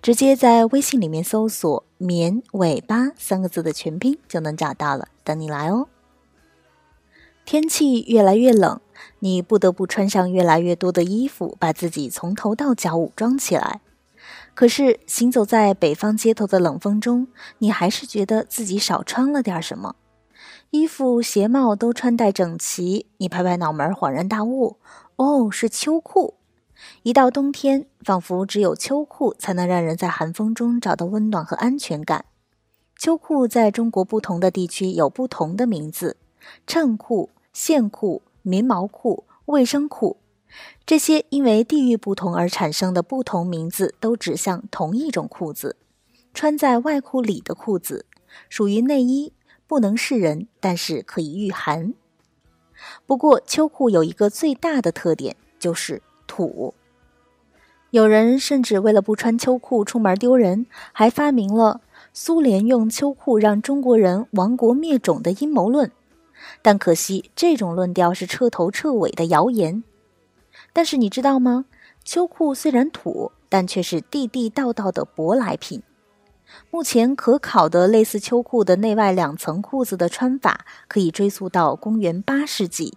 直接在微信里面搜索“棉尾巴”三个字的全拼就能找到了，等你来哦。天气越来越冷，你不得不穿上越来越多的衣服，把自己从头到脚武装起来。可是行走在北方街头的冷风中，你还是觉得自己少穿了点什么。衣服、鞋帽都穿戴整齐，你拍拍脑门，恍然大悟：哦，是秋裤。一到冬天，仿佛只有秋裤才能让人在寒风中找到温暖和安全感。秋裤在中国不同的地区有不同的名字：衬裤、线裤、棉毛裤、卫生裤。这些因为地域不同而产生的不同名字，都指向同一种裤子——穿在外裤里的裤子，属于内衣，不能示人，但是可以御寒。不过，秋裤有一个最大的特点，就是。土，有人甚至为了不穿秋裤出门丢人，还发明了苏联用秋裤让中国人亡国灭种的阴谋论。但可惜，这种论调是彻头彻尾的谣言。但是你知道吗？秋裤虽然土，但却是地地道道的舶来品。目前可考的类似秋裤的内外两层裤子的穿法，可以追溯到公元八世纪。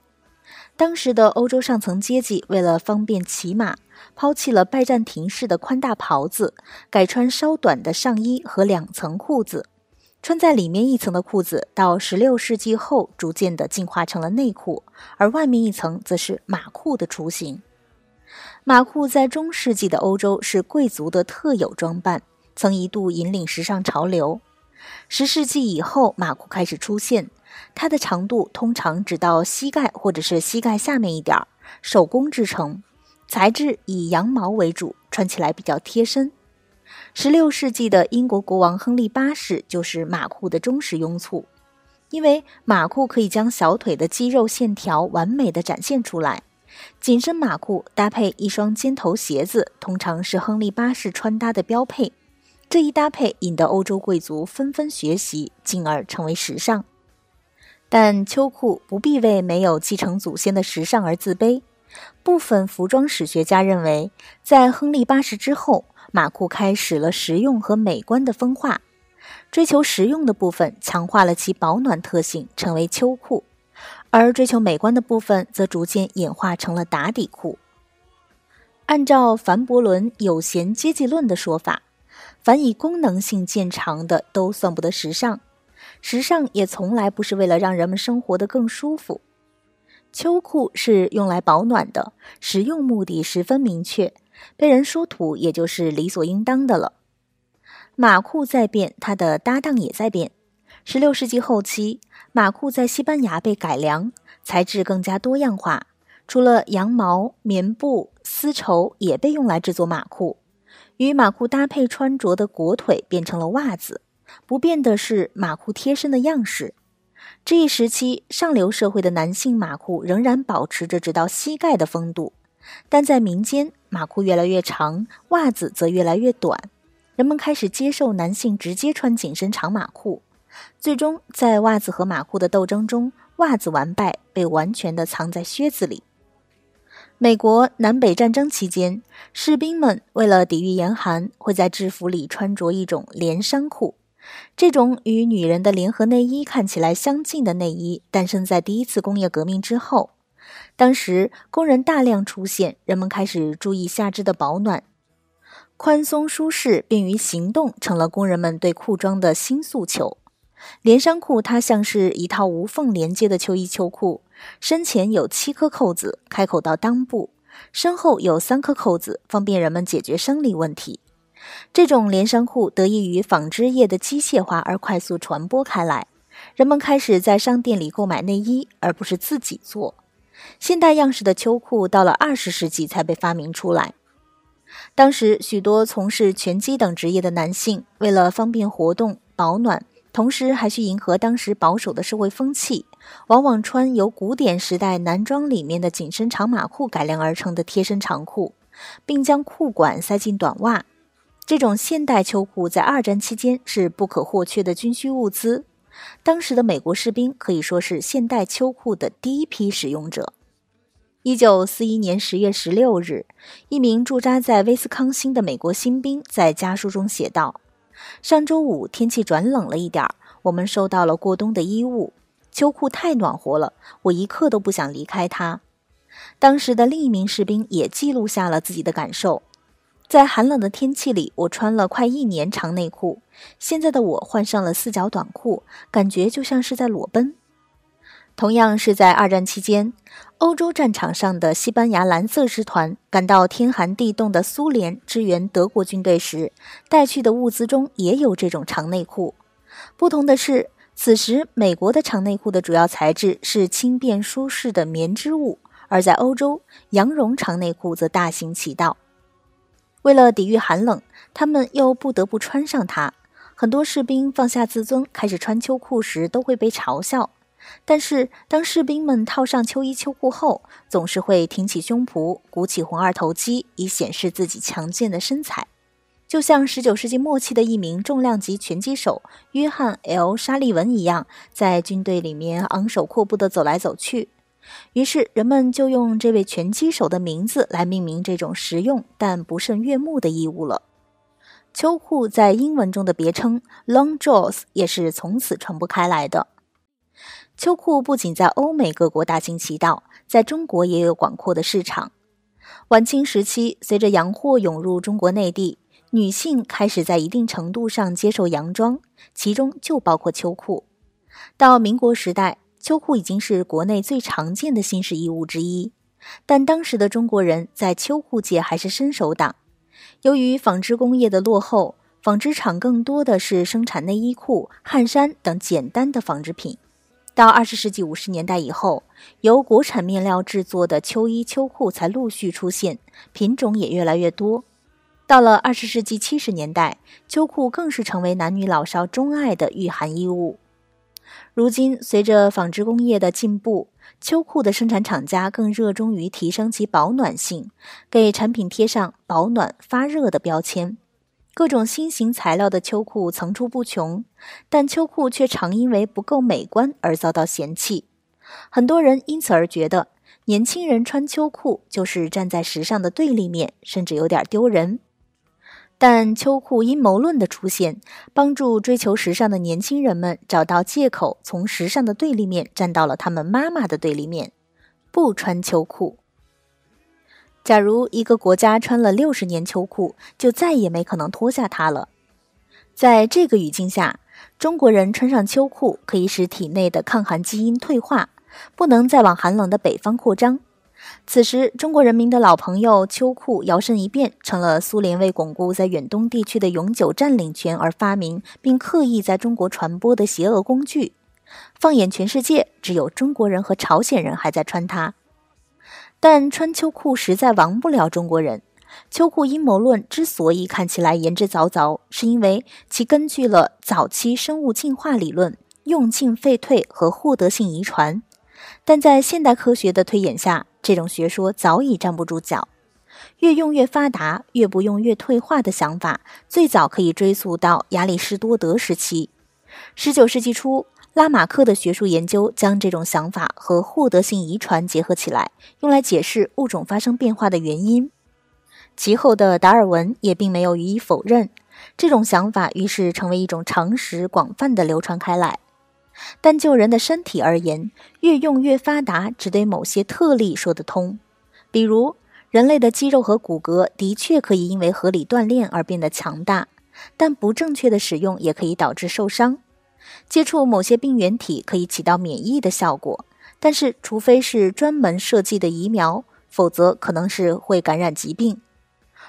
当时的欧洲上层阶级为了方便骑马，抛弃了拜占庭式的宽大袍子，改穿稍短的上衣和两层裤子。穿在里面一层的裤子，到16世纪后逐渐的进化成了内裤，而外面一层则是马裤的雏形。马裤在中世纪的欧洲是贵族的特有装扮，曾一度引领时尚潮流。十世纪以后，马裤开始出现。它的长度通常只到膝盖或者是膝盖下面一点儿，手工制成，材质以羊毛为主，穿起来比较贴身。十六世纪的英国国王亨利八世就是马裤的忠实拥簇，因为马裤可以将小腿的肌肉线条完美的展现出来。紧身马裤搭配一双尖头鞋子，通常是亨利八世穿搭的标配。这一搭配引得欧洲贵族纷纷学习，进而成为时尚。但秋裤不必为没有继承祖先的时尚而自卑。部分服装史学家认为，在亨利八世之后，马裤开始了实用和美观的分化。追求实用的部分强化了其保暖特性，成为秋裤；而追求美观的部分则逐渐演化成了打底裤。按照凡伯伦有闲阶级论的说法，凡以功能性见长的都算不得时尚。时尚也从来不是为了让人们生活得更舒服。秋裤是用来保暖的，实用目的十分明确，被人说土也就是理所应当的了。马裤在变，它的搭档也在变。十六世纪后期，马裤在西班牙被改良，材质更加多样化，除了羊毛、棉布、丝绸也被用来制作马裤。与马裤搭配穿着的裹腿变成了袜子。不变的是马裤贴身的样式。这一时期，上流社会的男性马裤仍然保持着直到膝盖的风度，但在民间，马裤越来越长，袜子则越来越短。人们开始接受男性直接穿紧身长马裤。最终，在袜子和马裤的斗争中，袜子完败，被完全的藏在靴子里。美国南北战争期间，士兵们为了抵御严寒，会在制服里穿着一种连衫裤。这种与女人的联合内衣看起来相近的内衣，诞生在第一次工业革命之后。当时工人大量出现，人们开始注意下肢的保暖，宽松舒适、便于行动，成了工人们对裤装的新诉求。连衫裤它像是一套无缝连接的秋衣秋裤，身前有七颗扣子，开口到裆部；身后有三颗扣子，方便人们解决生理问题。这种连衫裤得益于纺织业的机械化而快速传播开来，人们开始在商店里购买内衣，而不是自己做。现代样式的秋裤到了二十世纪才被发明出来。当时许多从事拳击等职业的男性，为了方便活动、保暖，同时还需迎合当时保守的社会风气，往往穿由古典时代男装里面的紧身长马裤改良而成的贴身长裤，并将裤管塞进短袜。这种现代秋裤在二战期间是不可或缺的军需物资。当时的美国士兵可以说是现代秋裤的第一批使用者。一九四一年十月十六日，一名驻扎在威斯康星的美国新兵在家书中写道：“上周五天气转冷了一点儿，我们收到了过冬的衣物。秋裤太暖和了，我一刻都不想离开它。”当时的另一名士兵也记录下了自己的感受。在寒冷的天气里，我穿了快一年长内裤。现在的我换上了四角短裤，感觉就像是在裸奔。同样是在二战期间，欧洲战场上的西班牙蓝色师团赶到天寒地冻的苏联支援德国军队时，带去的物资中也有这种长内裤。不同的是，此时美国的长内裤的主要材质是轻便舒适的棉织物，而在欧洲，羊绒长内裤则大行其道。为了抵御寒冷，他们又不得不穿上它。很多士兵放下自尊，开始穿秋裤时，都会被嘲笑。但是，当士兵们套上秋衣秋裤后，总是会挺起胸脯，鼓起肱二头肌，以显示自己强健的身材。就像19世纪末期的一名重量级拳击手约翰 ·L· 沙利文一样，在军队里面昂首阔步地走来走去。于是，人们就用这位拳击手的名字来命名这种实用但不甚悦目的衣物了。秋裤在英文中的别称 “long johns” 也是从此传播开来的。秋裤不仅在欧美各国大行其道，在中国也有广阔的市场。晚清时期，随着洋货涌入中国内地，女性开始在一定程度上接受洋装，其中就包括秋裤。到民国时代。秋裤已经是国内最常见的新式衣物之一，但当时的中国人在秋裤界还是伸手党。由于纺织工业的落后，纺织厂更多的是生产内衣裤、汗衫等简单的纺织品。到二十世纪五十年代以后，由国产面料制作的秋衣秋裤才陆续出现，品种也越来越多。到了二十世纪七十年代，秋裤更是成为男女老少钟爱的御寒衣物。如今，随着纺织工业的进步，秋裤的生产厂家更热衷于提升其保暖性，给产品贴上保暖、发热的标签。各种新型材料的秋裤层出不穷，但秋裤却常因为不够美观而遭到嫌弃。很多人因此而觉得，年轻人穿秋裤就是站在时尚的对立面，甚至有点丢人。但秋裤阴谋论的出现，帮助追求时尚的年轻人们找到借口，从时尚的对立面站到了他们妈妈的对立面，不穿秋裤。假如一个国家穿了六十年秋裤，就再也没可能脱下它了。在这个语境下，中国人穿上秋裤可以使体内的抗寒基因退化，不能再往寒冷的北方扩张。此时，中国人民的老朋友秋裤摇身一变，成了苏联为巩固在远东地区的永久占领权而发明并刻意在中国传播的邪恶工具。放眼全世界，只有中国人和朝鲜人还在穿它。但穿秋裤实在亡不了中国人。秋裤阴谋论之所以看起来言之凿凿，是因为其根据了早期生物进化理论、用进废退和获得性遗传。但在现代科学的推演下，这种学说早已站不住脚。越用越发达，越不用越退化的想法，最早可以追溯到亚里士多德时期。十九世纪初，拉马克的学术研究将这种想法和获得性遗传结合起来，用来解释物种发生变化的原因。其后的达尔文也并没有予以否认这种想法，于是成为一种常识，广泛的流传开来。但就人的身体而言，越用越发达，只对某些特例说得通。比如，人类的肌肉和骨骼的确可以因为合理锻炼而变得强大，但不正确的使用也可以导致受伤。接触某些病原体可以起到免疫的效果，但是除非是专门设计的疫苗，否则可能是会感染疾病。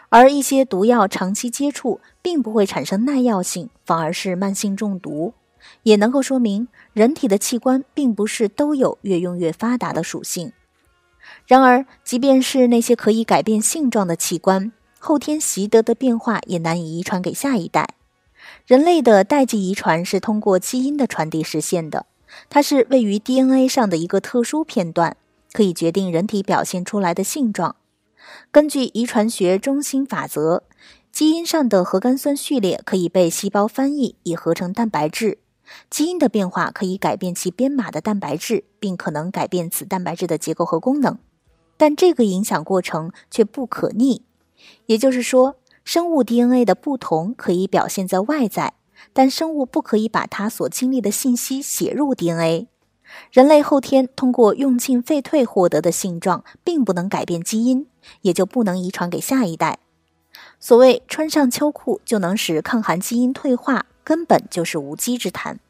而一些毒药长期接触并不会产生耐药性，反而是慢性中毒。也能够说明，人体的器官并不是都有越用越发达的属性。然而，即便是那些可以改变性状的器官，后天习得的变化也难以遗传给下一代。人类的代际遗传是通过基因的传递实现的，它是位于 DNA 上的一个特殊片段，可以决定人体表现出来的性状。根据遗传学中心法则，基因上的核苷酸序列可以被细胞翻译以合成蛋白质。基因的变化可以改变其编码的蛋白质，并可能改变此蛋白质的结构和功能，但这个影响过程却不可逆。也就是说，生物 DNA 的不同可以表现在外在，但生物不可以把它所经历的信息写入 DNA。人类后天通过用进废退获得的性状，并不能改变基因，也就不能遗传给下一代。所谓穿上秋裤就能使抗寒基因退化。根本就是无稽之谈。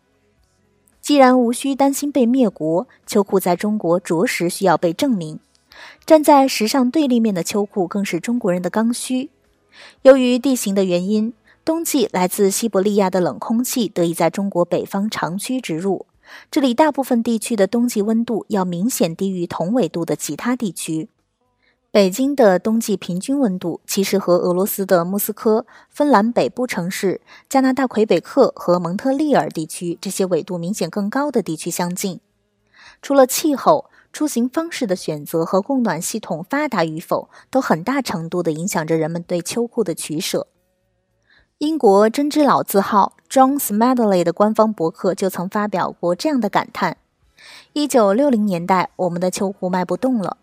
既然无需担心被灭国，秋裤在中国着实需要被证明。站在时尚对立面的秋裤更是中国人的刚需。由于地形的原因，冬季来自西伯利亚的冷空气得以在中国北方长驱直入，这里大部分地区的冬季温度要明显低于同纬度的其他地区。北京的冬季平均温度其实和俄罗斯的莫斯科、芬兰北部城市、加拿大魁北克和蒙特利尔地区这些纬度明显更高的地区相近。除了气候，出行方式的选择和供暖系统发达与否，都很大程度地影响着人们对秋裤的取舍。英国针织老字号 John Smedley 的官方博客就曾发表过这样的感叹：“一九六零年代，我们的秋裤卖不动了。”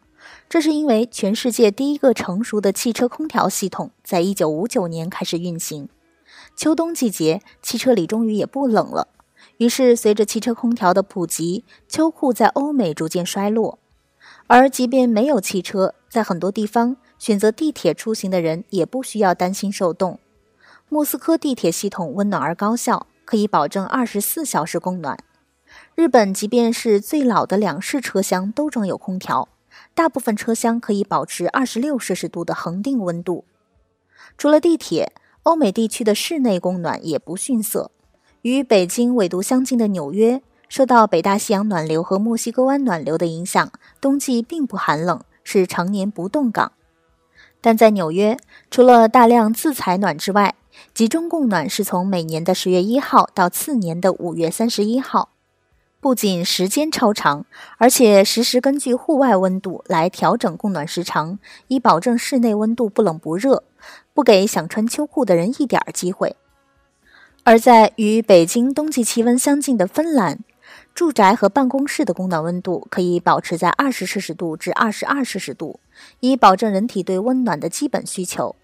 这是因为全世界第一个成熟的汽车空调系统在一九五九年开始运行。秋冬季节，汽车里终于也不冷了。于是，随着汽车空调的普及，秋裤在欧美逐渐衰落。而即便没有汽车，在很多地方选择地铁出行的人也不需要担心受冻。莫斯科地铁系统温暖而高效，可以保证二十四小时供暖。日本即便是最老的两室车厢都装有空调。大部分车厢可以保持二十六摄氏度的恒定温度。除了地铁，欧美地区的室内供暖也不逊色。与北京纬度相近的纽约，受到北大西洋暖流和墨西哥湾暖流的影响，冬季并不寒冷，是常年不冻港。但在纽约，除了大量自采暖之外，集中供暖是从每年的十月一号到次年的五月三十一号。不仅时间超长，而且实时根据户外温度来调整供暖时长，以保证室内温度不冷不热，不给想穿秋裤的人一点机会。而在与北京冬季气温相近的芬兰，住宅和办公室的供暖温度可以保持在二十摄氏度至二十二摄氏度，以保证人体对温暖的基本需求。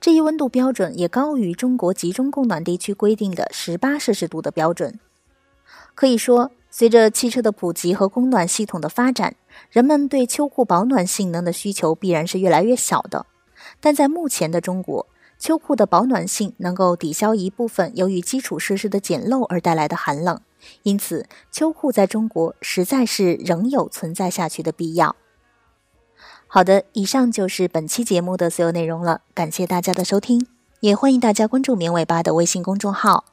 这一温度标准也高于中国集中供暖地区规定的十八摄氏度的标准。可以说。随着汽车的普及和供暖系统的发展，人们对秋裤保暖性能的需求必然是越来越小的。但在目前的中国，秋裤的保暖性能够抵消一部分由于基础设施的简陋而带来的寒冷，因此秋裤在中国实在是仍有存在下去的必要。好的，以上就是本期节目的所有内容了，感谢大家的收听，也欢迎大家关注“棉尾巴”的微信公众号。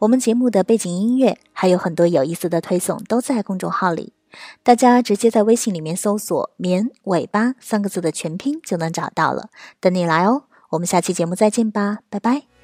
我们节目的背景音乐还有很多有意思的推送都在公众号里，大家直接在微信里面搜索“棉尾巴”三个字的全拼就能找到了，等你来哦！我们下期节目再见吧，拜拜。